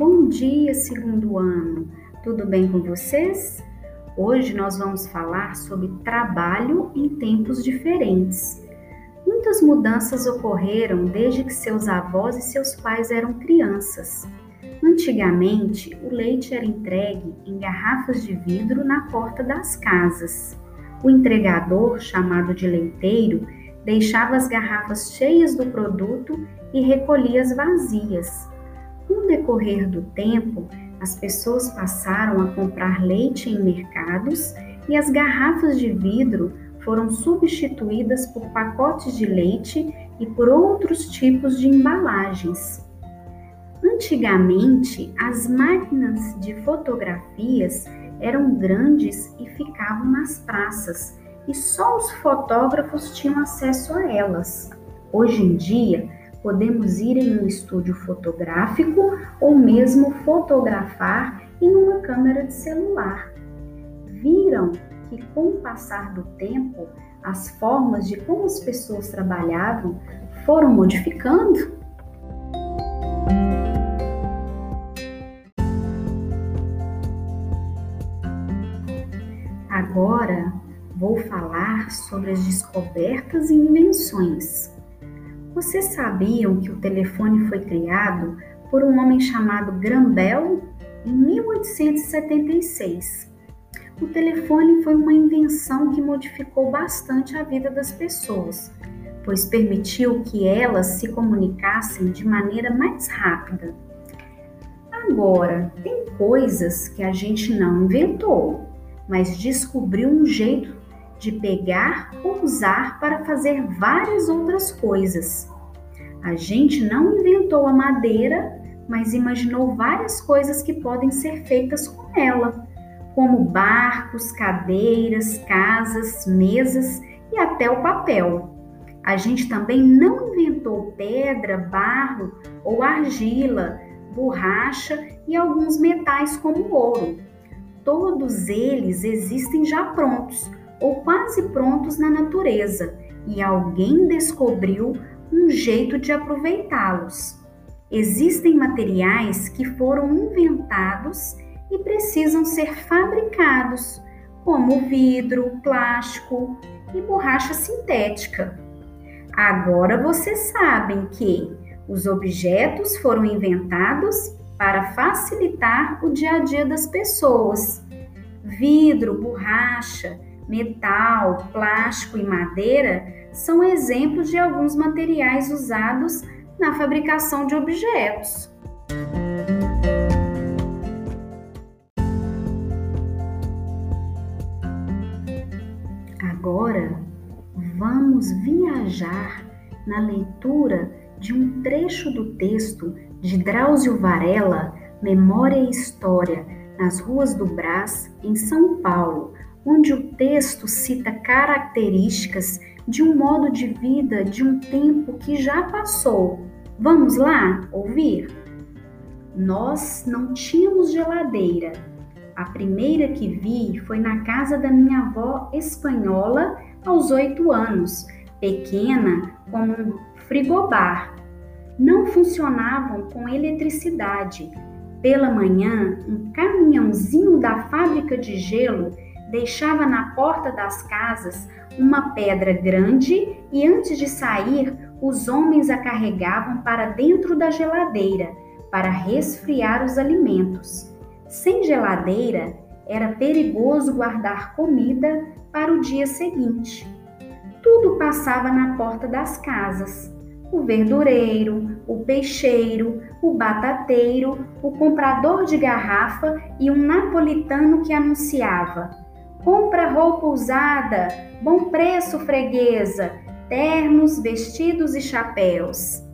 Bom dia, segundo ano. Tudo bem com vocês? Hoje nós vamos falar sobre trabalho em tempos diferentes. Muitas mudanças ocorreram desde que seus avós e seus pais eram crianças. Antigamente, o leite era entregue em garrafas de vidro na porta das casas. O entregador, chamado de leiteiro, deixava as garrafas cheias do produto e recolhia as vazias. Decorrer do tempo, as pessoas passaram a comprar leite em mercados e as garrafas de vidro foram substituídas por pacotes de leite e por outros tipos de embalagens. Antigamente, as máquinas de fotografias eram grandes e ficavam nas praças, e só os fotógrafos tinham acesso a elas. Hoje em dia, podemos ir em um estúdio fotográfico ou mesmo fotografar em uma câmera de celular. Viram que, com o passar do tempo, as formas de como as pessoas trabalhavam foram modificando? Agora vou falar sobre as descobertas e invenções. Vocês sabiam que o telefone foi criado por um homem chamado Graham Bell em 1876? O telefone foi uma invenção que modificou bastante a vida das pessoas, pois permitiu que elas se comunicassem de maneira mais rápida. Agora, tem coisas que a gente não inventou, mas descobriu um jeito de pegar ou usar para fazer várias outras coisas. A gente não inventou a madeira, mas imaginou várias coisas que podem ser feitas com ela, como barcos, cadeiras, casas, mesas e até o papel. A gente também não inventou pedra, barro ou argila, borracha e alguns metais como ouro Todos eles existem já prontos ou quase prontos na natureza e alguém descobriu um jeito de aproveitá-los. Existem materiais que foram inventados e precisam ser fabricados, como vidro, plástico e borracha sintética. Agora vocês sabem que os objetos foram inventados para facilitar o dia a dia das pessoas. Vidro, borracha, metal, plástico e madeira são exemplos de alguns materiais usados na fabricação de objetos. Agora vamos viajar na leitura de um trecho do texto de Drauzio Varela, Memória e História, nas ruas do Brás, em São Paulo, onde o texto cita características de um modo de vida de um tempo que já passou. Vamos lá ouvir? Nós não tínhamos geladeira. A primeira que vi foi na casa da minha avó espanhola aos oito anos, pequena como um frigobar não funcionavam com eletricidade. Pela manhã, um caminhãozinho da fábrica de gelo deixava na porta das casas uma pedra grande e antes de sair, os homens a carregavam para dentro da geladeira para resfriar os alimentos. Sem geladeira, era perigoso guardar comida para o dia seguinte. Tudo passava na porta das casas o verdureiro, o peixeiro, o batateiro, o comprador de garrafa e um napolitano que anunciava: Compra roupa usada, bom preço, freguesa, ternos, vestidos e chapéus.